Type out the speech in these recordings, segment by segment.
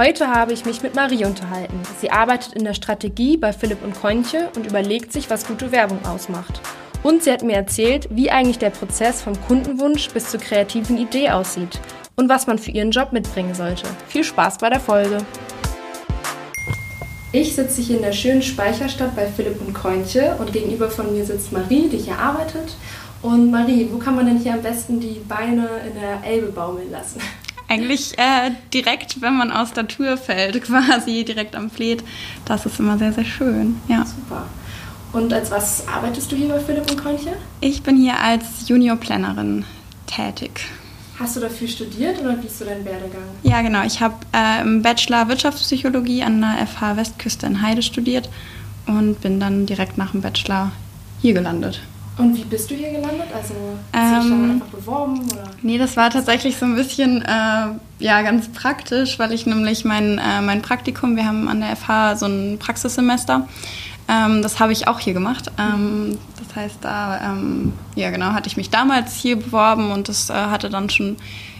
Heute habe ich mich mit Marie unterhalten. Sie arbeitet in der Strategie bei Philipp und Kontje und überlegt sich, was gute Werbung ausmacht. Und sie hat mir erzählt, wie eigentlich der Prozess vom Kundenwunsch bis zur kreativen Idee aussieht und was man für ihren Job mitbringen sollte. Viel Spaß bei der Folge! Ich sitze hier in der schönen Speicherstadt bei Philipp und Kointje und gegenüber von mir sitzt Marie, die hier arbeitet. Und Marie, wo kann man denn hier am besten die Beine in der Elbe baumeln lassen? Eigentlich äh, direkt, wenn man aus der Tür fällt, quasi direkt am Fleet. Das ist immer sehr, sehr schön. Ja. Super. Und als was arbeitest du hier bei Philipp und Kointje? Ich bin hier als Junior-Plannerin tätig. Hast du dafür studiert oder wie ist so dein Werdegang? Ja, genau. Ich habe äh, im Bachelor Wirtschaftspsychologie an der FH Westküste in Heide studiert und bin dann direkt nach dem Bachelor hier gelandet. Und wie bist du hier gelandet? Also hast du dich ähm, einfach beworben? Oder? Nee, das war tatsächlich so ein bisschen äh, ja, ganz praktisch, weil ich nämlich mein, äh, mein Praktikum, wir haben an der FH so ein Praxissemester, ähm, das habe ich auch hier gemacht. Ähm, das heißt, da ähm, ja genau, hatte ich mich damals hier beworben und das äh, hatte dann schon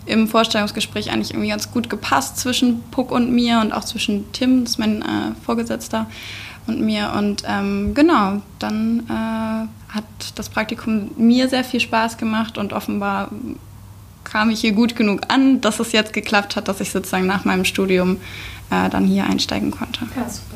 im Vorstellungsgespräch eigentlich irgendwie ganz gut gepasst zwischen Puck und mir und auch zwischen Tim, das ist mein äh, Vorgesetzter, und mir. Und ähm, genau, dann äh, hat das Praktikum mir sehr viel Spaß gemacht und offenbar kam ich hier gut genug an, dass es jetzt geklappt hat, dass ich sozusagen nach meinem Studium äh, dann hier einsteigen konnte. Super.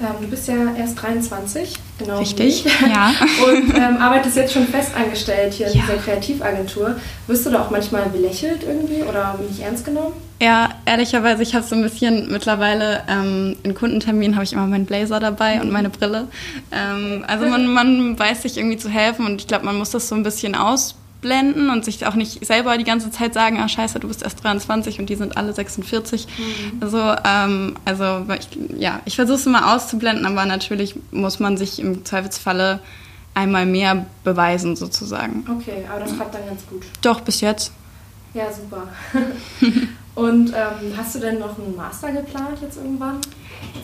Ähm, du bist ja erst 23, genau. Richtig, ja. Und ähm, arbeitest jetzt schon festangestellt hier in ja. dieser Kreativagentur. Wirst du da auch manchmal belächelt irgendwie oder nicht ernst genommen? Ja, ehrlicherweise, ich habe so ein bisschen mittlerweile ähm, in Kundenterminen habe ich immer meinen Blazer dabei und meine Brille. Ähm, also man, man weiß sich irgendwie zu helfen und ich glaube, man muss das so ein bisschen ausprobieren blenden und sich auch nicht selber die ganze Zeit sagen, ah scheiße, du bist erst 23 und die sind alle 46. Mhm. Also, ähm, also ich, ja, ich versuche es immer auszublenden, aber natürlich muss man sich im Zweifelsfalle einmal mehr beweisen sozusagen. Okay, aber das klappt dann ganz gut. Doch, bis jetzt. Ja, super. und ähm, hast du denn noch einen Master geplant jetzt irgendwann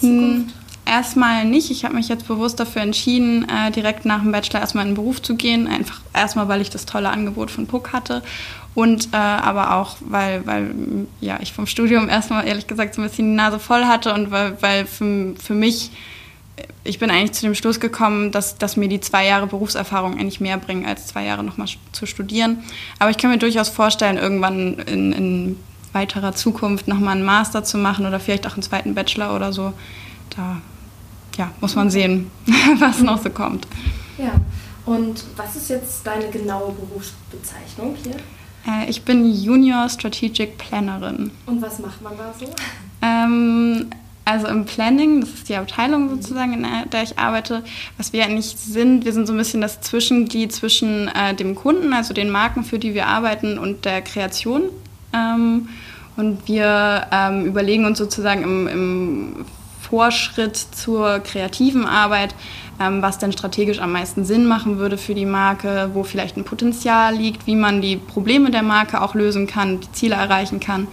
in Zukunft? Erstmal nicht. Ich habe mich jetzt bewusst dafür entschieden, äh, direkt nach dem Bachelor erstmal in den Beruf zu gehen. Einfach erstmal, weil ich das tolle Angebot von Puck hatte und äh, aber auch, weil, weil ja, ich vom Studium erstmal ehrlich gesagt so ein bisschen die Nase voll hatte und weil, weil für, für mich, ich bin eigentlich zu dem Schluss gekommen, dass, dass mir die zwei Jahre Berufserfahrung eigentlich mehr bringen, als zwei Jahre nochmal zu studieren. Aber ich kann mir durchaus vorstellen, irgendwann in, in weiterer Zukunft nochmal einen Master zu machen oder vielleicht auch einen zweiten Bachelor oder so. Da ja, muss man sehen, was noch so kommt. Ja, und was ist jetzt deine genaue Berufsbezeichnung hier? Äh, ich bin Junior Strategic Plannerin. Und was macht man da so? Ähm, also im Planning, das ist die Abteilung sozusagen, in der ich arbeite, was wir eigentlich sind, wir sind so ein bisschen das Zwischenglied zwischen äh, dem Kunden, also den Marken, für die wir arbeiten, und der Kreation. Ähm, und wir ähm, überlegen uns sozusagen im, im Vorschritt zur kreativen Arbeit, ähm, was denn strategisch am meisten Sinn machen würde für die Marke, wo vielleicht ein Potenzial liegt, wie man die Probleme der Marke auch lösen kann, die Ziele erreichen kann.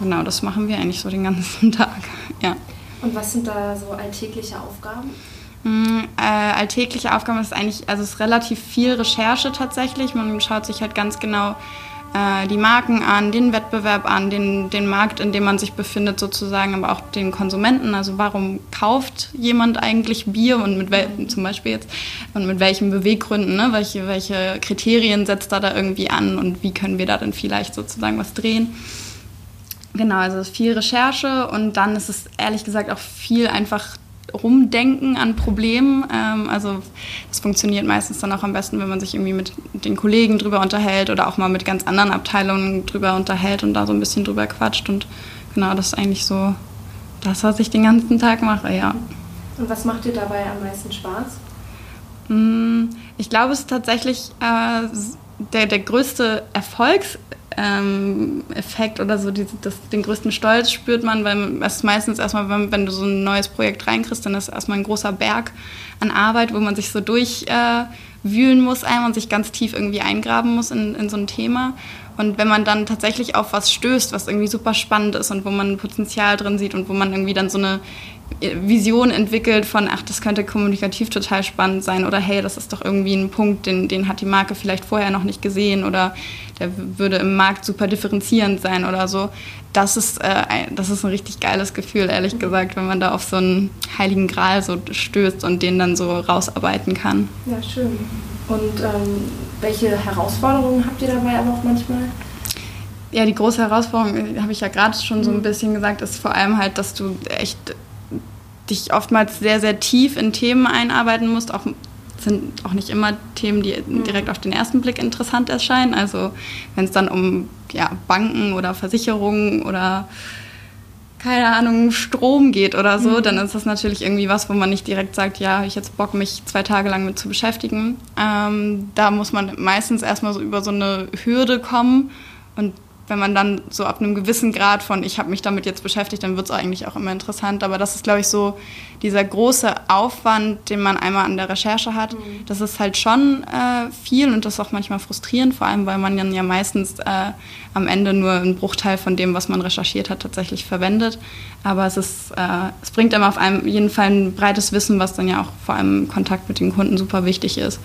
Genau, das machen wir eigentlich so den ganzen Tag. Ja. Und was sind da so alltägliche Aufgaben? Mm, äh, alltägliche Aufgaben ist eigentlich, also es ist relativ viel Recherche tatsächlich. Man schaut sich halt ganz genau äh, die Marken an, den Wettbewerb an, den, den Markt, in dem man sich befindet sozusagen, aber auch den Konsumenten. Also warum kauft jemand eigentlich Bier und mit welchen, zum Beispiel jetzt, und mit welchen Beweggründen, ne? welche, welche Kriterien setzt er da irgendwie an und wie können wir da dann vielleicht sozusagen was drehen. Genau, also viel Recherche und dann ist es ehrlich gesagt auch viel einfach rumdenken an Problemen. Ähm, also das funktioniert meistens dann auch am besten, wenn man sich irgendwie mit den Kollegen drüber unterhält oder auch mal mit ganz anderen Abteilungen drüber unterhält und da so ein bisschen drüber quatscht. Und genau, das ist eigentlich so das, was ich den ganzen Tag mache, ja. Und was macht dir dabei am meisten Spaß? Mm, ich glaube, es ist tatsächlich äh, der, der größte Erfolgs ähm, Effekt oder so, die, das, den größten Stolz spürt man, weil es meistens erstmal, wenn, wenn, du so ein neues Projekt reinkriegst, dann ist erstmal ein großer Berg an Arbeit, wo man sich so durchwühlen äh, muss einmal und sich ganz tief irgendwie eingraben muss in, in so ein Thema. Und wenn man dann tatsächlich auf was stößt, was irgendwie super spannend ist und wo man Potenzial drin sieht und wo man irgendwie dann so eine Vision entwickelt von, ach, das könnte kommunikativ total spannend sein oder hey, das ist doch irgendwie ein Punkt, den, den hat die Marke vielleicht vorher noch nicht gesehen oder der würde im Markt super differenzierend sein oder so. Das ist, äh, das ist ein richtig geiles Gefühl, ehrlich gesagt, wenn man da auf so einen heiligen Gral so stößt und den dann so rausarbeiten kann. Ja, schön. Und ähm, welche Herausforderungen habt ihr dabei aber auch manchmal? Ja, die große Herausforderung, habe ich ja gerade schon so ein mhm. bisschen gesagt, ist vor allem halt, dass du echt dich oftmals sehr, sehr tief in Themen einarbeiten musst. Auch sind auch nicht immer Themen, die mhm. direkt auf den ersten Blick interessant erscheinen. Also wenn es dann um ja, Banken oder Versicherungen oder keine Ahnung, Strom geht oder so, mhm. dann ist das natürlich irgendwie was, wo man nicht direkt sagt, ja, ich jetzt Bock, mich zwei Tage lang mit zu beschäftigen. Ähm, da muss man meistens erstmal so über so eine Hürde kommen und wenn man dann so ab einem gewissen Grad von, ich habe mich damit jetzt beschäftigt, dann wird es eigentlich auch immer interessant. Aber das ist, glaube ich, so dieser große Aufwand, den man einmal an der Recherche hat. Mhm. Das ist halt schon äh, viel und das ist auch manchmal frustrierend, vor allem, weil man dann ja meistens äh, am Ende nur einen Bruchteil von dem, was man recherchiert hat, tatsächlich verwendet. Aber es, ist, äh, es bringt immer auf einem, jeden Fall ein breites Wissen, was dann ja auch vor allem im Kontakt mit den Kunden super wichtig ist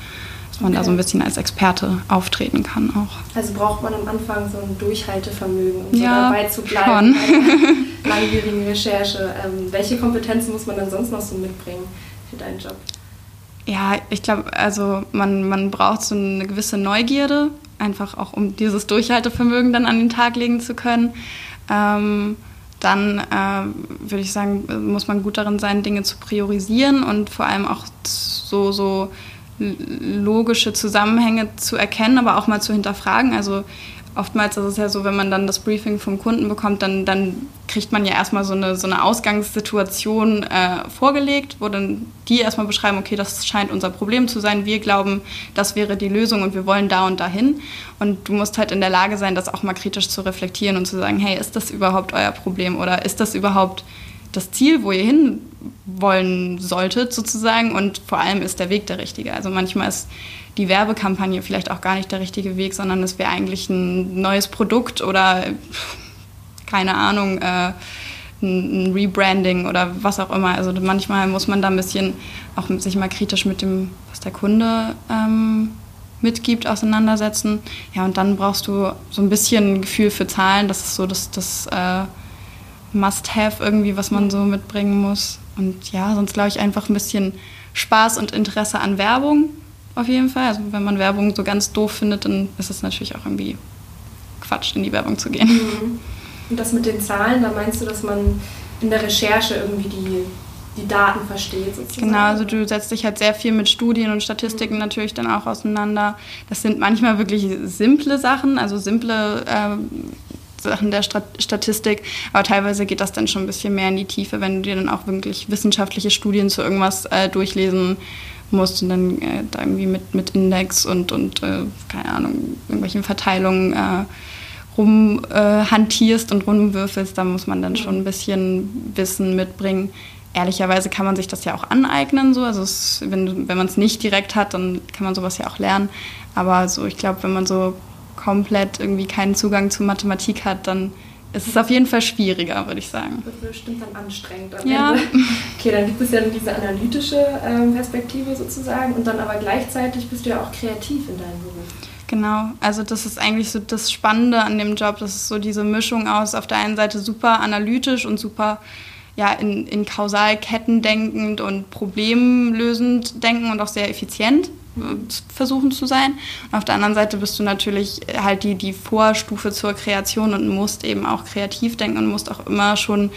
man okay. da so ein bisschen als Experte auftreten kann auch. Also braucht man am Anfang so ein Durchhaltevermögen, um ja, so dabei zu bleiben schon. bei langwierigen Recherche. Ähm, welche Kompetenzen muss man dann sonst noch so mitbringen für deinen Job? Ja, ich glaube, also man, man braucht so eine gewisse Neugierde, einfach auch um dieses Durchhaltevermögen dann an den Tag legen zu können. Ähm, dann äh, würde ich sagen, muss man gut darin sein, Dinge zu priorisieren und vor allem auch so, so logische Zusammenhänge zu erkennen, aber auch mal zu hinterfragen. Also oftmals ist es ja so, wenn man dann das Briefing vom Kunden bekommt, dann, dann kriegt man ja erstmal so eine, so eine Ausgangssituation äh, vorgelegt, wo dann die erstmal beschreiben, okay, das scheint unser Problem zu sein, wir glauben, das wäre die Lösung und wir wollen da und dahin. Und du musst halt in der Lage sein, das auch mal kritisch zu reflektieren und zu sagen, hey, ist das überhaupt euer Problem oder ist das überhaupt das Ziel, wo ihr hin wollen solltet sozusagen und vor allem ist der Weg der richtige. Also manchmal ist die Werbekampagne vielleicht auch gar nicht der richtige Weg, sondern es wäre eigentlich ein neues Produkt oder keine Ahnung, äh, ein Rebranding oder was auch immer. Also manchmal muss man da ein bisschen auch sich mal kritisch mit dem, was der Kunde ähm, mitgibt, auseinandersetzen. Ja, und dann brauchst du so ein bisschen Gefühl für Zahlen. Das ist so das, das äh, Must-Have irgendwie, was man so mitbringen muss. Und ja, sonst glaube ich einfach ein bisschen Spaß und Interesse an Werbung auf jeden Fall. Also wenn man Werbung so ganz doof findet, dann ist es natürlich auch irgendwie Quatsch, in die Werbung zu gehen. Mhm. Und das mit den Zahlen, da meinst du, dass man in der Recherche irgendwie die, die Daten versteht sozusagen? Genau, also du setzt dich halt sehr viel mit Studien und Statistiken mhm. natürlich dann auch auseinander. Das sind manchmal wirklich simple Sachen, also simple äh, Sachen der Statistik, aber teilweise geht das dann schon ein bisschen mehr in die Tiefe, wenn du dir dann auch wirklich wissenschaftliche Studien zu irgendwas äh, durchlesen musst und dann äh, da irgendwie mit, mit Index und, und äh, keine Ahnung, irgendwelchen Verteilungen äh, rumhantierst und rumwürfelst, da muss man dann schon ein bisschen Wissen mitbringen. Ehrlicherweise kann man sich das ja auch aneignen, so. Also es, wenn, wenn man es nicht direkt hat, dann kann man sowas ja auch lernen. Aber so, ich glaube, wenn man so komplett irgendwie keinen Zugang zu Mathematik hat, dann ist es auf jeden Fall schwieriger, würde ich sagen. Das wird bestimmt dann anstrengend am ja. Ende. Okay, dann gibt es ja diese analytische ähm, Perspektive sozusagen und dann aber gleichzeitig bist du ja auch kreativ in deinem Beruf. Genau, also das ist eigentlich so das Spannende an dem Job, das ist so diese Mischung aus auf der einen Seite super analytisch und super ja, in, in Kausalketten denkend und problemlösend denken und auch sehr effizient versuchen zu sein. Und auf der anderen Seite bist du natürlich halt die, die Vorstufe zur Kreation und musst eben auch kreativ denken und musst auch immer schon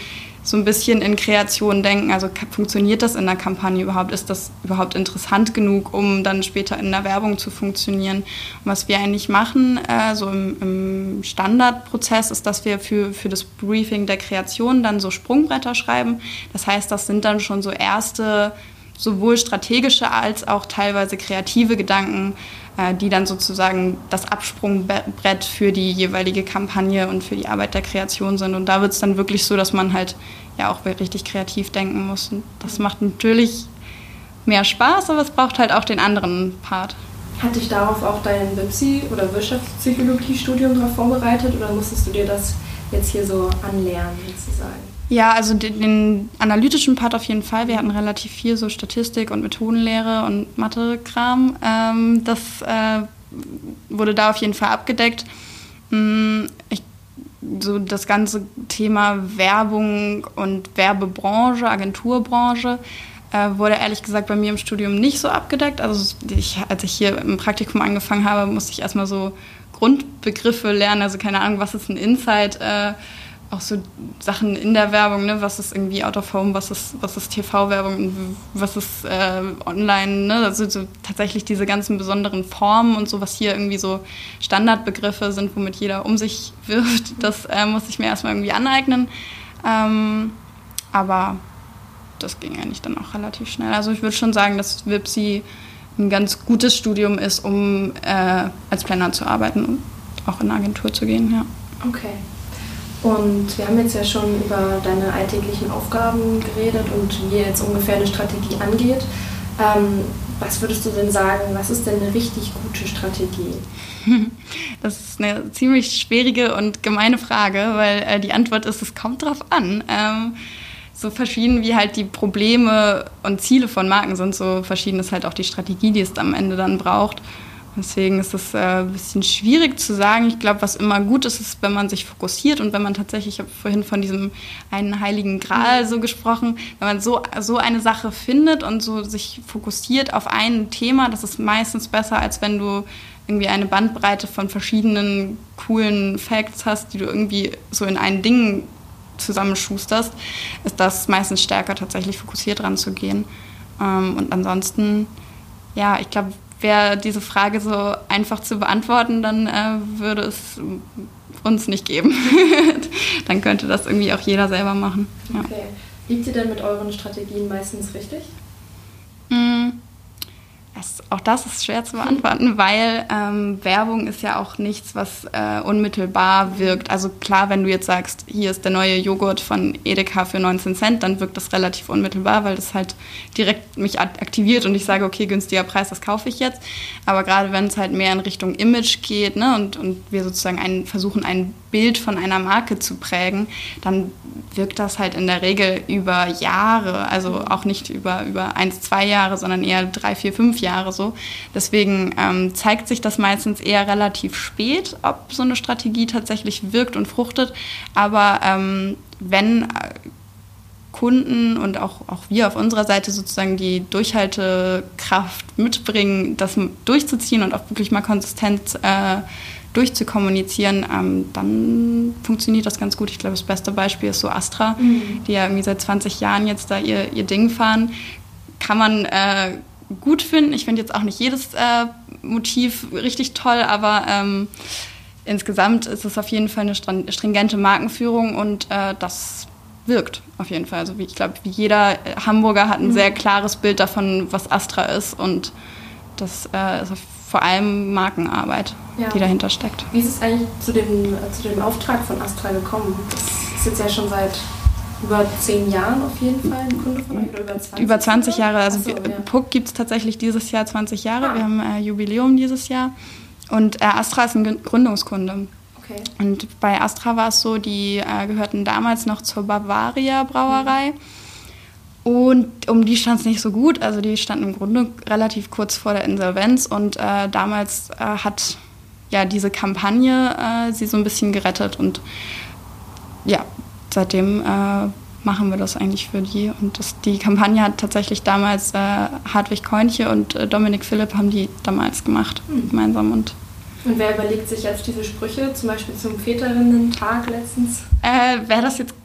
so ein bisschen in Kreation denken. Also funktioniert das in der Kampagne überhaupt? Ist das überhaupt interessant genug, um dann später in der Werbung zu funktionieren? Und was wir eigentlich machen, äh, so im, im, Standardprozess, ist, dass wir für, für das Briefing der Kreation dann so Sprungbretter schreiben. Das heißt, das sind dann schon so erste sowohl strategische als auch teilweise kreative Gedanken, äh, die dann sozusagen das Absprungbrett für die jeweilige Kampagne und für die Arbeit der Kreation sind. Und da wird es dann wirklich so, dass man halt ja auch richtig kreativ denken muss. Und das macht natürlich mehr Spaß, aber es braucht halt auch den anderen Part. Hat dich darauf auch dein WIPSI oder Wirtschaftspsychologie-Studium darauf vorbereitet oder musstest du dir das jetzt hier so anlernen sozusagen? Ja, also den, den, analytischen Part auf jeden Fall. Wir hatten relativ viel so Statistik und Methodenlehre und Mathe-Kram. Ähm, das äh, wurde da auf jeden Fall abgedeckt. Mm, ich, so das ganze Thema Werbung und Werbebranche, Agenturbranche äh, wurde ehrlich gesagt bei mir im Studium nicht so abgedeckt. Also ich, als ich hier im Praktikum angefangen habe, musste ich erstmal so Grundbegriffe lernen. Also keine Ahnung, was ist ein Insight? Äh, auch so Sachen in der Werbung, ne? was ist irgendwie Out of Home, was ist, was ist TV-Werbung, was ist äh, online, ne? also so tatsächlich diese ganzen besonderen Formen und so, was hier irgendwie so Standardbegriffe sind, womit jeder um sich wirft, das äh, muss ich mir erstmal irgendwie aneignen. Ähm, aber das ging eigentlich dann auch relativ schnell. Also ich würde schon sagen, dass WIPSI ein ganz gutes Studium ist, um äh, als Planner zu arbeiten und auch in eine Agentur zu gehen, ja. Okay. Und wir haben jetzt ja schon über deine alltäglichen Aufgaben geredet und wie jetzt ungefähr eine Strategie angeht. Ähm, was würdest du denn sagen, was ist denn eine richtig gute Strategie? Das ist eine ziemlich schwierige und gemeine Frage, weil äh, die Antwort ist, es kommt drauf an. Ähm, so verschieden wie halt die Probleme und Ziele von Marken sind, so verschieden ist halt auch die Strategie, die es am Ende dann braucht. Deswegen ist es äh, ein bisschen schwierig zu sagen. Ich glaube, was immer gut ist, ist, wenn man sich fokussiert und wenn man tatsächlich, ich habe vorhin von diesem einen heiligen Gral so gesprochen, wenn man so, so eine Sache findet und so sich fokussiert auf ein Thema, das ist meistens besser, als wenn du irgendwie eine Bandbreite von verschiedenen coolen Facts hast, die du irgendwie so in ein Ding zusammenschusterst, ist das meistens stärker, tatsächlich fokussiert ranzugehen. Ähm, und ansonsten, ja, ich glaube, wäre diese Frage so einfach zu beantworten, dann äh, würde es uns nicht geben. dann könnte das irgendwie auch jeder selber machen. Ja. Okay. Liegt ihr denn mit euren Strategien meistens richtig? Mm. Das, auch das ist schwer zu beantworten, weil ähm, Werbung ist ja auch nichts, was äh, unmittelbar wirkt. Also klar, wenn du jetzt sagst, hier ist der neue Joghurt von Edeka für 19 Cent, dann wirkt das relativ unmittelbar, weil das halt direkt mich aktiviert und ich sage, okay, günstiger Preis, das kaufe ich jetzt. Aber gerade wenn es halt mehr in Richtung Image geht ne, und, und wir sozusagen einen, versuchen, ein Bild von einer Marke zu prägen, dann wirkt das halt in der Regel über Jahre, also auch nicht über, über eins, zwei Jahre, sondern eher drei, vier, fünf Jahre so. Deswegen ähm, zeigt sich das meistens eher relativ spät, ob so eine Strategie tatsächlich wirkt und fruchtet. Aber ähm, wenn äh, Kunden und auch, auch wir auf unserer Seite sozusagen die Durchhaltekraft mitbringen, das durchzuziehen und auch wirklich mal konsistent äh, durchzukommunizieren, ähm, dann funktioniert das ganz gut. Ich glaube, das beste Beispiel ist so Astra, mhm. die ja irgendwie seit 20 Jahren jetzt da ihr, ihr Ding fahren. Kann man äh, gut finden. Ich finde jetzt auch nicht jedes äh, Motiv richtig toll, aber ähm, insgesamt ist es auf jeden Fall eine stringente Markenführung und äh, das wirkt auf jeden Fall. Also wie, ich glaube, jeder Hamburger hat ein mhm. sehr klares Bild davon, was Astra ist und das äh, ist vor allem Markenarbeit, ja. die dahinter steckt. Wie ist es eigentlich zu dem, zu dem Auftrag von Astra gekommen? Das ist jetzt ja schon seit über zehn Jahren auf jeden Fall ein Kunde von euch oder über 20? Über 20 Jahre. Also so, ja. Puck gibt es tatsächlich dieses Jahr 20 Jahre. Ah. Wir haben äh, Jubiläum dieses Jahr. Und äh, Astra ist ein Gründungskunde. Okay. Und bei Astra war es so, die äh, gehörten damals noch zur Bavaria Brauerei. Mhm und um die stand es nicht so gut. Also die standen im Grunde relativ kurz vor der Insolvenz. Und äh, damals äh, hat ja diese Kampagne äh, sie so ein bisschen gerettet. Und ja, seitdem äh, machen wir das eigentlich für die. Und das, die Kampagne hat tatsächlich damals äh, Hartwig Keunche und äh, Dominik Philipp haben die damals gemacht, mhm. gemeinsam. Und und wer überlegt sich jetzt diese Sprüche, zum Beispiel zum Väterinnen-Tag letztens? Äh, wer das jetzt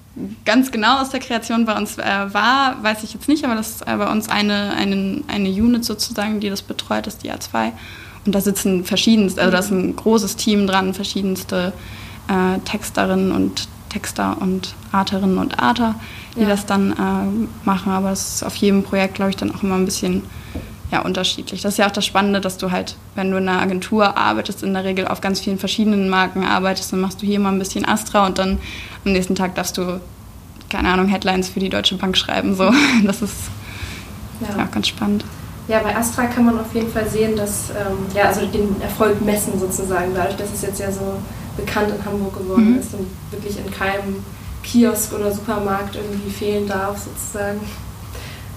ganz genau aus der Kreation bei uns äh, war, weiß ich jetzt nicht, aber das ist äh, bei uns eine, eine, eine Unit sozusagen, die das betreut, ist die A2. Und da sitzen verschiedenste, also da ist ein großes Team dran, verschiedenste äh, Texterinnen und Texter und Arterinnen und Arter, die ja. das dann äh, machen. Aber es ist auf jedem Projekt, glaube ich, dann auch immer ein bisschen ja, unterschiedlich. Das ist ja auch das Spannende, dass du halt, wenn du in einer Agentur arbeitest, in der Regel auf ganz vielen verschiedenen Marken arbeitest, dann machst du hier mal ein bisschen Astra und dann am nächsten Tag darfst du, keine Ahnung, Headlines für die Deutsche Bank schreiben. So. Das ist ja. ja ganz spannend. Ja, bei Astra kann man auf jeden Fall sehen, dass, ähm, ja, also den Erfolg messen sozusagen, dadurch, dass es jetzt ja so bekannt in Hamburg geworden mhm. ist und wirklich in keinem Kiosk oder Supermarkt irgendwie fehlen darf sozusagen.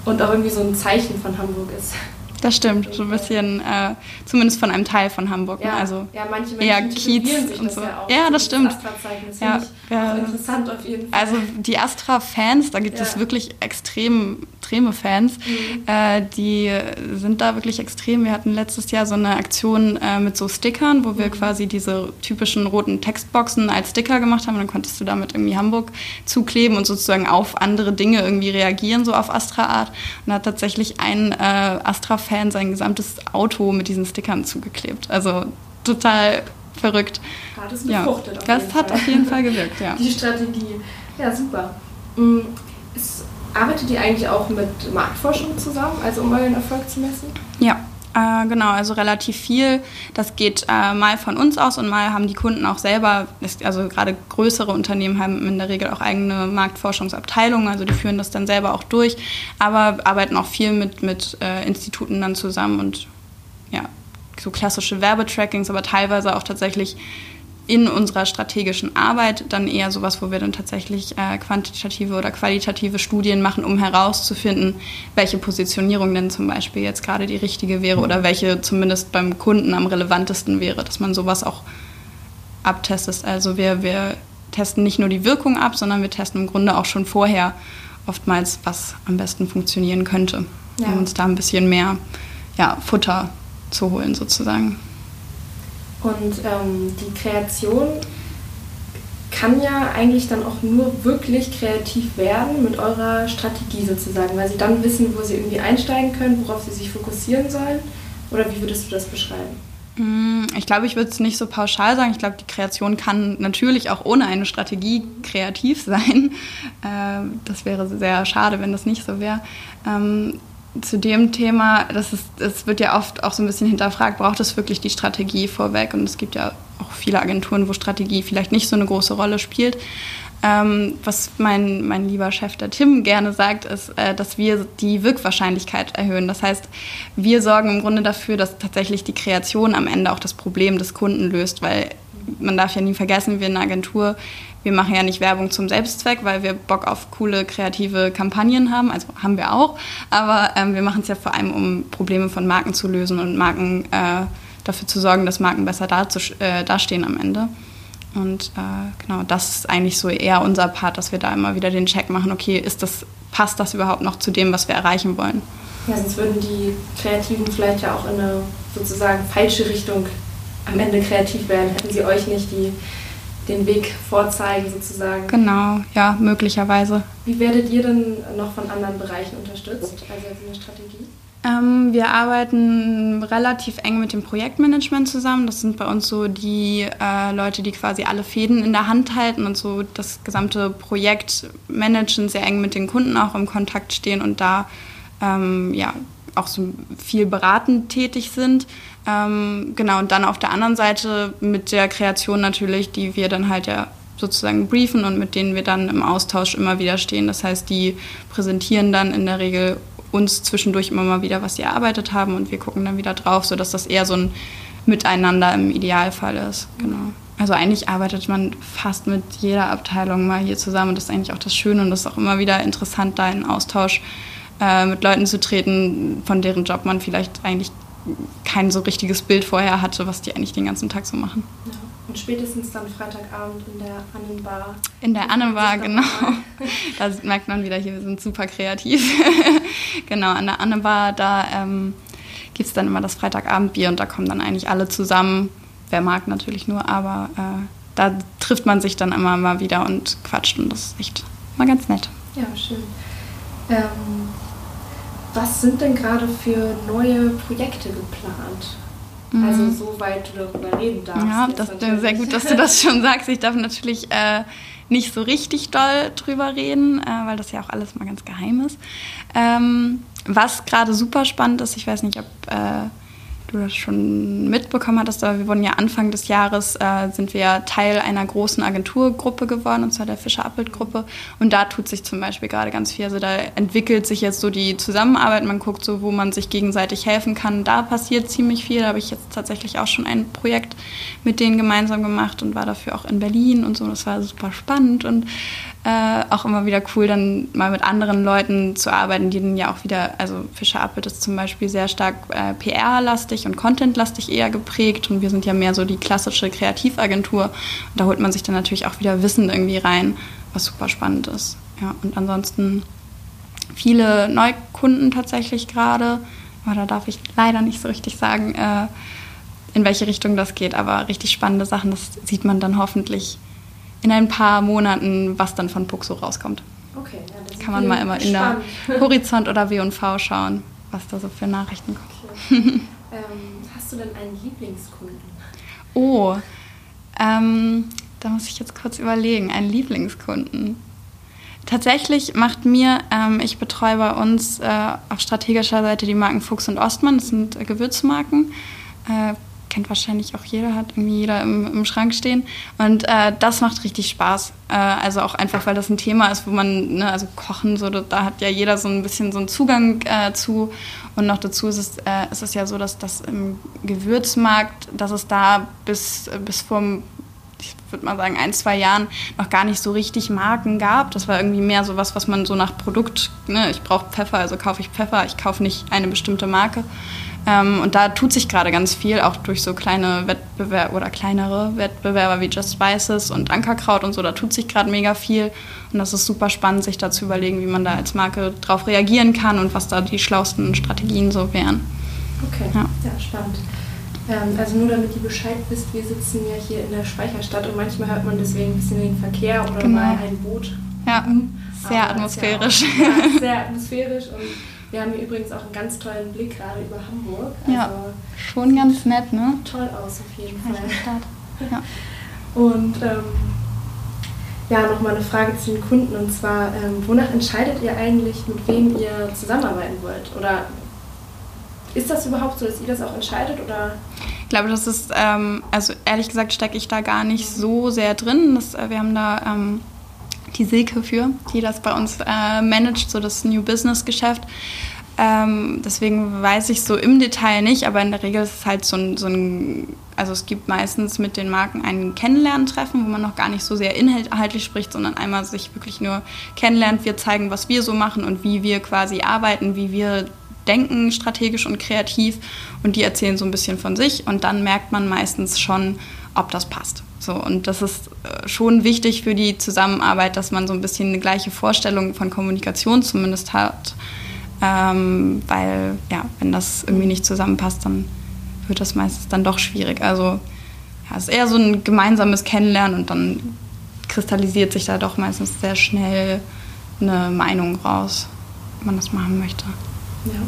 Und auch irgendwie so ein Zeichen von Hamburg ist. Das stimmt, so ein bisschen, äh, zumindest von einem Teil von Hamburg. Ja, ne? also ja manche Menschen eher Kiez sich und so. ja auch. Ja, das stimmt. Das Ja, ja. interessant auf jeden Fall. Also die Astra-Fans, da gibt es wirklich extrem, extreme Fans, Mhm. äh, die sind da wirklich extrem. Wir hatten letztes Jahr so eine Aktion äh, mit so Stickern, wo Mhm. wir quasi diese typischen roten Textboxen als Sticker gemacht haben. Und dann konntest du damit irgendwie Hamburg zukleben und sozusagen auf andere Dinge irgendwie reagieren, so auf Astra-Art. Und da hat tatsächlich ein äh, Astra-Fan sein gesamtes Auto mit diesen Stickern zugeklebt. Also total verrückt. Hat es Ja, gefruchtet auf das hat Fall. auf jeden Fall gewirkt, ja. Die Strategie. Ja, super. Mm, Ist, arbeitet ihr eigentlich auch mit Marktforschung zusammen, also um euren Erfolg zu messen? Ja, äh, genau, also relativ viel. Das geht äh, mal von uns aus und mal haben die Kunden auch selber, also gerade größere Unternehmen haben in der Regel auch eigene Marktforschungsabteilungen, also die führen das dann selber auch durch, aber arbeiten auch viel mit, mit äh, Instituten dann zusammen und ja, so klassische Werbetrackings, aber teilweise auch tatsächlich in unserer strategischen Arbeit dann eher sowas, wo wir dann tatsächlich äh, quantitative oder qualitative Studien machen, um herauszufinden, welche Positionierung denn zum Beispiel jetzt gerade die richtige wäre oder welche zumindest beim Kunden am relevantesten wäre, dass man sowas auch abtestet. Also wir, wir testen nicht nur die Wirkung ab, sondern wir testen im Grunde auch schon vorher oftmals, was am besten funktionieren könnte, Ja. um uns da ein bisschen mehr ja, Futter zu holen sozusagen. Und ähm, die Kreation kann ja eigentlich dann auch nur wirklich kreativ werden mit eurer Strategie sozusagen, weil sie dann wissen, wo sie irgendwie einsteigen können, worauf sie sich fokussieren sollen. Oder wie würdest du das beschreiben? Mm, Ich glaube, ich würde es nicht so pauschal sagen. Ich glaube, die Kreation kann natürlich auch ohne eine Strategie kreativ sein. Ähm, Das wäre sehr schade, wenn das nicht so wäre. Zu dem Thema, das, ist, das wird ja oft auch so ein bisschen hinterfragt, braucht es wirklich die Strategie vorweg? Und es gibt ja auch viele Agenturen, wo Strategie vielleicht nicht so eine große Rolle spielt. Ähm, was mein, mein lieber Chef, der Tim, gerne sagt, ist, äh, dass wir die Wirkwahrscheinlichkeit erhöhen. Das heißt, wir sorgen im Grunde dafür, dass tatsächlich die Kreation am Ende auch das Problem des Kunden löst, weil man darf ja nie vergessen, wir in einer Agentur, wir machen ja nicht Werbung zum Selbstzweck, weil wir Bock auf coole, kreative Kampagnen haben. Also haben wir auch. Aber ähm, wir machen es ja vor allem, um Probleme von Marken zu lösen und Marken äh, dafür zu sorgen, dass Marken besser äh, dastehen am Ende. Und äh, genau, das ist eigentlich so eher unser Part, dass wir da immer wieder den Check machen, okay, ist das, passt das überhaupt noch zu dem, was wir erreichen wollen? Ja, sonst würden die Kreativen vielleicht ja auch in eine sozusagen falsche Richtung am Ende kreativ werden, hätten sie euch nicht die, den Weg vorzeigen sozusagen. Genau, ja, möglicherweise. Wie werdet ihr denn noch von anderen Bereichen unterstützt, also in der Strategie? Ähm, wir arbeiten relativ eng mit dem Projektmanagement zusammen. Das sind bei uns so die äh, Leute, die quasi alle Fäden in der Hand halten und so das gesamte Projekt managen, sehr eng mit den Kunden auch im Kontakt stehen und da ähm, ja auch so viel beratend tätig sind. Ähm, genau, und dann auf der anderen Seite mit der Kreation natürlich, die wir dann halt ja sozusagen briefen und mit denen wir dann im Austausch immer wieder stehen. Das heißt, die präsentieren dann in der Regel uns zwischendurch immer mal wieder, was sie erarbeitet haben und wir gucken dann wieder drauf, sodass das eher so ein Miteinander im Idealfall ist. Genau. Also eigentlich arbeitet man fast mit jeder Abteilung mal hier zusammen und das ist eigentlich auch das Schöne und das ist auch immer wieder interessant, da in Austausch äh, mit Leuten zu treten, von deren Job man vielleicht eigentlich kein so richtiges Bild vorher hatte, was die eigentlich den ganzen Tag so machen. Ja. Und spätestens dann Freitagabend in der Annenbar. In der Annenbar, genau. Da merkt man wieder, hier wir sind super kreativ. genau, an der Annenbar, da ähm, gibt es dann immer das Freitagabendbier und da kommen dann eigentlich alle zusammen. Wer mag natürlich nur, aber äh, da trifft man sich dann immer mal wieder und quatscht und das ist echt mal ganz nett. Ja, schön. Ähm, was sind denn gerade für neue Projekte geplant? Also soweit du darüber reden darfst. Mhm. Ja, das ist sehr gut, dass du das schon sagst. Ich darf natürlich äh, nicht so richtig doll drüber reden, äh, weil das ja auch alles mal ganz geheim ist. Ähm, was gerade super spannend ist, ich weiß nicht, ob äh, du das schon mitbekommen hattest, aber wir wurden ja Anfang des Jahres, äh, sind wir Teil einer großen Agenturgruppe geworden, und zwar der Fischer Appelt Gruppe. Und da tut sich zum Beispiel gerade ganz viel. Also da entwickelt sich jetzt so die Zusammenarbeit. Man guckt so, wo man sich gegenseitig helfen kann. Da passiert ziemlich viel. Da habe ich jetzt tatsächlich auch schon ein Projekt mit denen gemeinsam gemacht und war dafür auch in Berlin und so. Das war super spannend und äh, auch immer wieder cool, dann mal mit anderen Leuten zu arbeiten, die dann ja auch wieder, also Fischer Appelt ist zum Beispiel sehr stark äh, PR-lastig und Content-lastig eher geprägt und wir sind ja mehr so die klassische Kreativagentur. Und da holt man sich dann natürlich auch wieder Wissen irgendwie rein, was super spannend ist. Ja, und ansonsten viele Neukunden tatsächlich gerade, aber da darf ich leider nicht so richtig sagen, äh, in welche Richtung das geht, aber richtig spannende Sachen, das sieht man dann hoffentlich in ein paar Monaten, was dann von Puxo rauskommt. Okay, ja, das kann man mal immer in der Horizont oder W&V schauen, was da so für Nachrichten kommen. Okay. ähm, hast du denn einen Lieblingskunden? Oh, ähm, da muss ich jetzt kurz überlegen, einen Lieblingskunden. Tatsächlich macht mir, ähm, ich betreue bei uns äh, auf strategischer Seite die Marken Fuchs und Ostmann, das sind äh, Gewürzmarken. Äh, kennt wahrscheinlich auch jeder, hat irgendwie jeder im, im Schrank stehen. Und äh, das macht richtig Spaß. Äh, also auch einfach, weil das ein Thema ist, wo man, ne, also Kochen, so, da hat ja jeder so ein bisschen so einen Zugang äh, zu. Und noch dazu ist es, äh, ist es ja so, dass das im Gewürzmarkt, dass es da bis, bis vor ich würde mal sagen, ein, zwei Jahren noch gar nicht so richtig Marken gab. Das war irgendwie mehr so was, was man so nach Produkt, ne, ich brauche Pfeffer, also kaufe ich Pfeffer, ich kaufe nicht eine bestimmte Marke. Ähm, und da tut sich gerade ganz viel, auch durch so kleine Wettbewerber oder kleinere Wettbewerber wie Just Spices und Ankerkraut und so. Da tut sich gerade mega viel. Und das ist super spannend, sich da zu überlegen, wie man da als Marke drauf reagieren kann und was da die schlauesten Strategien so wären. Okay, ja, ja spannend. Ähm, also nur damit ihr Bescheid wisst, wir sitzen ja hier in der Speicherstadt und manchmal hört man deswegen ein bisschen den Verkehr oder genau. mal ein Boot. Ja, sehr atmosphärisch. Ja, auch, ja, sehr atmosphärisch und wir haben hier übrigens auch einen ganz tollen Blick gerade über Hamburg. Also ja, schon ganz nett, ne? Toll aus auf jeden Fall. Stadt. Ja. Und ähm, ja, nochmal eine Frage zu den Kunden und zwar, ähm, wonach entscheidet ihr eigentlich, mit wem ihr zusammenarbeiten wollt? Oder ist das überhaupt so, dass ihr das auch entscheidet? Oder? Ich glaube, das ist, ähm, also ehrlich gesagt stecke ich da gar nicht so sehr drin. Das, äh, wir haben da ähm, die Silke für, die das bei uns äh, managt, so das New Business Geschäft. Ähm, deswegen weiß ich so im Detail nicht, aber in der Regel ist es halt so ein, so ein, also es gibt meistens mit den Marken ein Kennenlerntreffen, wo man noch gar nicht so sehr inhaltlich spricht, sondern einmal sich wirklich nur kennenlernt. Wir zeigen, was wir so machen und wie wir quasi arbeiten, wie wir denken, strategisch und kreativ. Und die erzählen so ein bisschen von sich und dann merkt man meistens schon, ob das passt. So, und das ist äh, schon wichtig für die Zusammenarbeit, dass man so ein bisschen eine gleiche Vorstellung von Kommunikation zumindest hat. Ähm, weil, ja, wenn das irgendwie nicht zusammenpasst, dann wird das meistens dann doch schwierig. Also, ja, es ist eher so ein gemeinsames Kennenlernen und dann kristallisiert sich da doch meistens sehr schnell eine Meinung raus, ob man das machen möchte. Ja.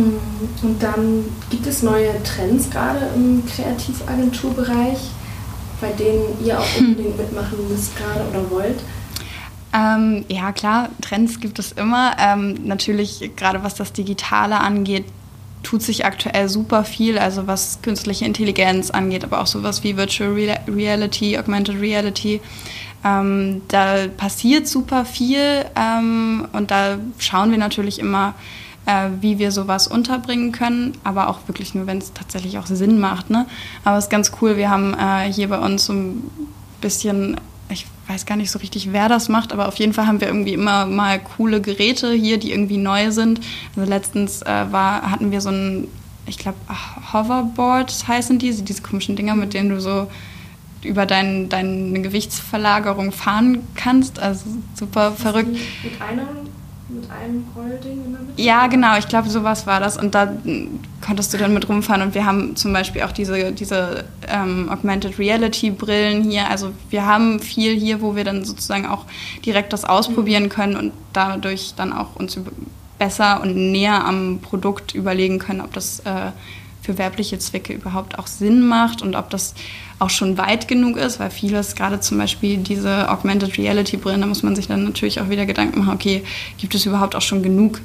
Mm, und dann gibt es neue Trends gerade im Kreativagenturbereich bei denen ihr auch unbedingt mitmachen müsst gerade oder wollt? Ähm, ja, klar, Trends gibt es immer. Ähm, natürlich, gerade was das Digitale angeht, tut sich aktuell super viel, also was künstliche Intelligenz angeht, aber auch sowas wie Virtual Reality, Augmented Reality. Ähm, da passiert super viel ähm, und da schauen wir natürlich immer, äh, wie wir sowas unterbringen können, aber auch wirklich nur, wenn es tatsächlich auch Sinn macht. Ne? Aber es ist ganz cool, wir haben äh, hier bei uns so ein bisschen, ich weiß gar nicht so richtig, wer das macht, aber auf jeden Fall haben wir irgendwie immer mal coole Geräte hier, die irgendwie neu sind. Also letztens äh, war, hatten wir so ein, ich glaube, Hoverboard heißen die, diese komischen Dinger, mit denen du so über dein, deine Gewichtsverlagerung fahren kannst. Also super verrückt. Mit einer mit einem Rollding in der Mitte? Ja, genau, ich glaube, sowas war das. Und da konntest du dann mit rumfahren. Und wir haben zum Beispiel auch diese, diese ähm, Augmented Reality Brillen hier. Also wir haben viel hier, wo wir dann sozusagen auch direkt das ausprobieren mhm. können und dadurch dann auch uns besser und näher am Produkt überlegen können, ob das äh, für werbliche Zwecke überhaupt auch Sinn macht und ob das auch schon weit genug ist, weil vieles, gerade zum Beispiel diese Augmented Reality Brillen, da muss man sich dann natürlich auch wieder Gedanken machen, okay, gibt es überhaupt auch schon genug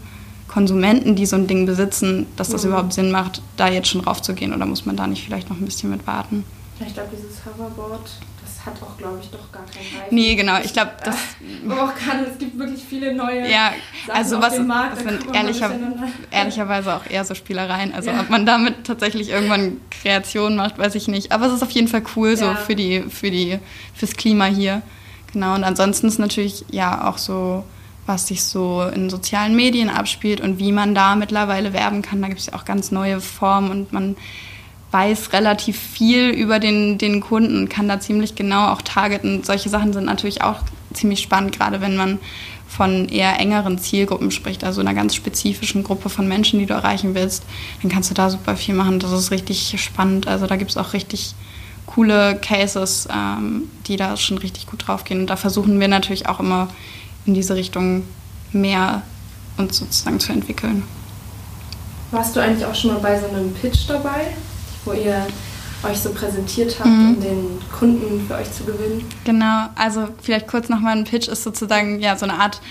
Konsumenten, die so ein Ding besitzen, dass das mhm. überhaupt Sinn macht, da jetzt schon raufzugehen oder muss man da nicht vielleicht noch ein bisschen mit warten? Ich glaube, dieses Hoverboard, hat auch, glaube ich, doch gar keinen Reifen. Nee, genau. Ich glaube, das. auch gerade, es gibt wirklich viele neue. Ja, Sachen also was. Markt, das sind ehrlicher, ehrlicherweise auch eher so Spielereien. Also, ja. ob man damit tatsächlich irgendwann Kreation macht, weiß ich nicht. Aber es ist auf jeden Fall cool, ja. so für die, für die, fürs Klima hier. Genau, und ansonsten ist natürlich ja auch so, was sich so in sozialen Medien abspielt und wie man da mittlerweile werben kann. Da gibt es ja auch ganz neue Formen und man weiß relativ viel über den, den Kunden, kann da ziemlich genau auch targeten. Solche Sachen sind natürlich auch ziemlich spannend, gerade wenn man von eher engeren Zielgruppen spricht, also einer ganz spezifischen Gruppe von Menschen, die du erreichen willst, dann kannst du da super viel machen. Das ist richtig spannend. Also da gibt es auch richtig coole Cases, ähm, die da schon richtig gut draufgehen. Und da versuchen wir natürlich auch immer in diese Richtung mehr uns sozusagen zu entwickeln. Warst du eigentlich auch schon mal bei so einem Pitch dabei, wo ihr euch so präsentiert habt, mhm. um den Kunden für euch zu gewinnen? Genau, also vielleicht kurz nochmal ein Pitch ist sozusagen ja so eine Art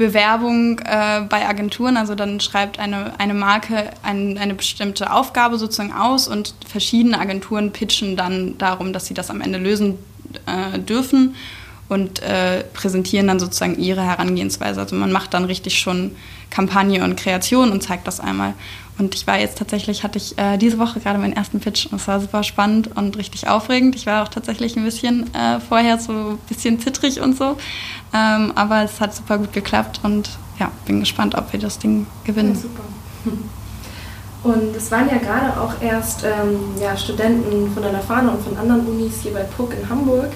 Bewerbung äh, bei Agenturen. Also dann schreibt eine, eine Marke ein, eine bestimmte Aufgabe sozusagen aus und verschiedene Agenturen pitchen dann darum, dass sie das am Ende lösen äh, dürfen und äh, präsentieren dann sozusagen ihre Herangehensweise. Also man macht dann richtig schon Kampagne und Kreation und zeigt das einmal. Und ich war jetzt tatsächlich, hatte ich äh, diese Woche gerade meinen ersten Pitch und es war super spannend und richtig aufregend. Ich war auch tatsächlich ein bisschen äh, vorher so ein bisschen zittrig und so. Ähm, aber es hat super gut geklappt und ja, bin gespannt, ob wir das Ding gewinnen. Ja, super. Und es waren ja gerade auch erst ähm, ja, Studenten von der Lafana und von anderen Unis hier bei PUC in Hamburg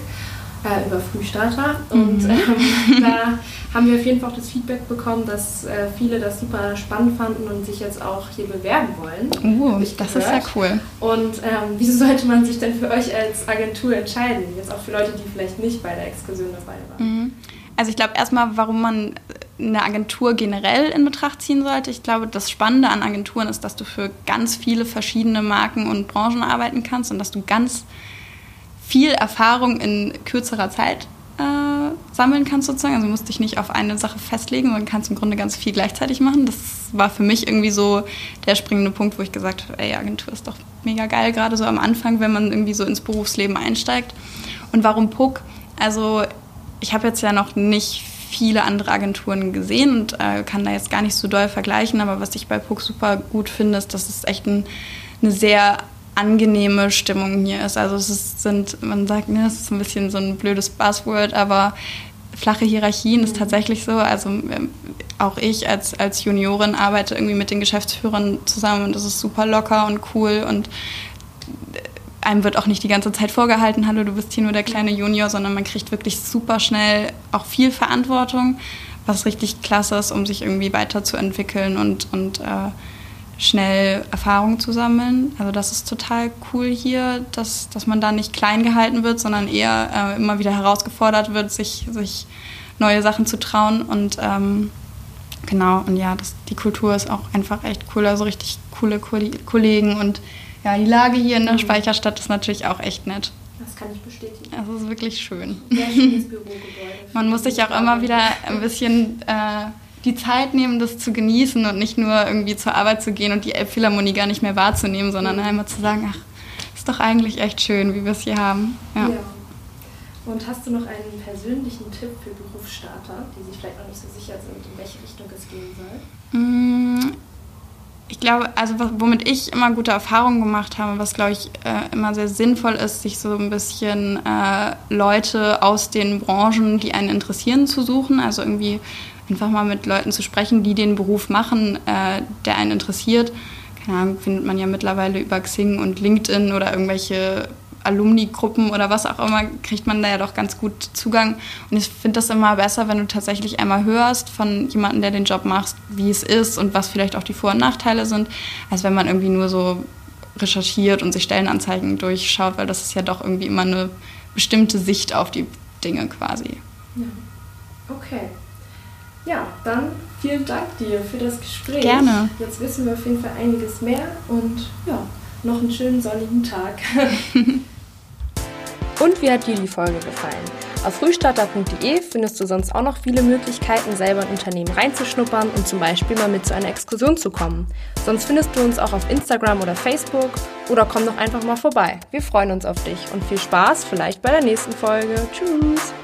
äh, über Frühstarter. Und mhm. ähm, da haben wir auf jeden Fall auch das Feedback bekommen, dass äh, viele das super spannend fanden und sich jetzt auch hier bewerben wollen. Uh, das gehört. ist ja cool. Und ähm, wieso sollte man sich denn für euch als Agentur entscheiden? Jetzt auch für Leute, die vielleicht nicht bei der Exkursion dabei waren. Mhm. Also ich glaube erstmal, warum man eine Agentur generell in Betracht ziehen sollte. Ich glaube, das Spannende an Agenturen ist, dass du für ganz viele verschiedene Marken und Branchen arbeiten kannst und dass du ganz viel Erfahrung in kürzerer Zeit äh, sammeln kannst sozusagen. Also musst dich nicht auf eine Sache festlegen, sondern kannst im Grunde ganz viel gleichzeitig machen. Das war für mich irgendwie so der springende Punkt, wo ich gesagt habe, ey, Agentur ist doch mega geil, gerade so am Anfang, wenn man irgendwie so ins Berufsleben einsteigt. Und warum Puck? Also ich habe jetzt ja noch nicht viele andere Agenturen gesehen und äh, kann da jetzt gar nicht so doll vergleichen, aber was ich bei Puck super gut finde, ist, dass es echt ein, eine sehr angenehme Stimmung hier ist. Also es ist, sind, man sagt, ne, es ist ein bisschen so ein blödes Buzzword, aber flache Hierarchien ist tatsächlich so. Also ähm, auch ich als, als Juniorin arbeite irgendwie mit den Geschäftsführern zusammen und das ist super locker und cool und äh, einem wird auch nicht die ganze Zeit vorgehalten, hallo, du bist hier nur der kleine Junior, sondern man kriegt wirklich super schnell auch viel Verantwortung, was richtig klasse ist, um sich irgendwie weiterzuentwickeln und, und äh, schnell Erfahrung zu sammeln. Also das ist total cool hier, dass, dass man da nicht klein gehalten wird, sondern eher äh, immer wieder herausgefordert wird, sich, sich neue Sachen zu trauen. Und ähm, genau, und ja, das, die Kultur ist auch einfach echt cool, also richtig coole Kollegen. Und ja, die Lage hier in der mhm. Speicherstadt ist natürlich auch echt nett. Das kann ich bestätigen. Es ist wirklich schön. Sehr schönes Bürogebäude. Man muss sich auch immer wieder ein bisschen... Äh, die Zeit nehmen, das zu genießen und nicht nur irgendwie zur Arbeit zu gehen und die Elbphilharmonie gar nicht mehr wahrzunehmen, sondern mhm. einmal zu sagen, ach, ist doch eigentlich echt schön, wie wir es hier haben. Ja. ja. Und hast du noch einen persönlichen Tipp für Berufsstarter, die sich vielleicht noch nicht so sicher sind, in welche Richtung es gehen soll? Mm, ich glaube, also womit ich immer gute Erfahrungen gemacht habe, was glaube ich äh, immer sehr sinnvoll ist, sich so ein bisschen äh, Leute aus den Branchen, die einen interessieren, zu suchen. Also irgendwie einfach mal mit Leuten zu sprechen, die den Beruf machen, äh, der einen interessiert. Keine Ahnung, findet man ja mittlerweile über Xing und LinkedIn oder irgendwelche Alumni-Gruppen oder was auch immer, kriegt man da ja doch ganz gut Zugang. Und ich finde das immer besser, wenn du tatsächlich einmal hörst von jemandem, der den Job macht, wie es ist und was vielleicht auch die Vor- und Nachteile sind, als wenn man irgendwie nur so recherchiert und sich Stellenanzeigen durchschaut, weil das ist ja doch irgendwie immer eine bestimmte Sicht auf die Dinge quasi. Ja. Okay. Ja, dann vielen Dank dir für das Gespräch. Gerne. Jetzt wissen wir auf jeden Fall einiges mehr und ja, noch einen schönen sonnigen Tag. und wie hat dir die Folge gefallen? Auf frühstarter.de findest du sonst auch noch viele Möglichkeiten, selber in Unternehmen reinzuschnuppern und zum Beispiel mal mit zu einer Exkursion zu kommen. Sonst findest du uns auch auf Instagram oder Facebook oder komm doch einfach mal vorbei. Wir freuen uns auf dich und viel Spaß vielleicht bei der nächsten Folge. Tschüss!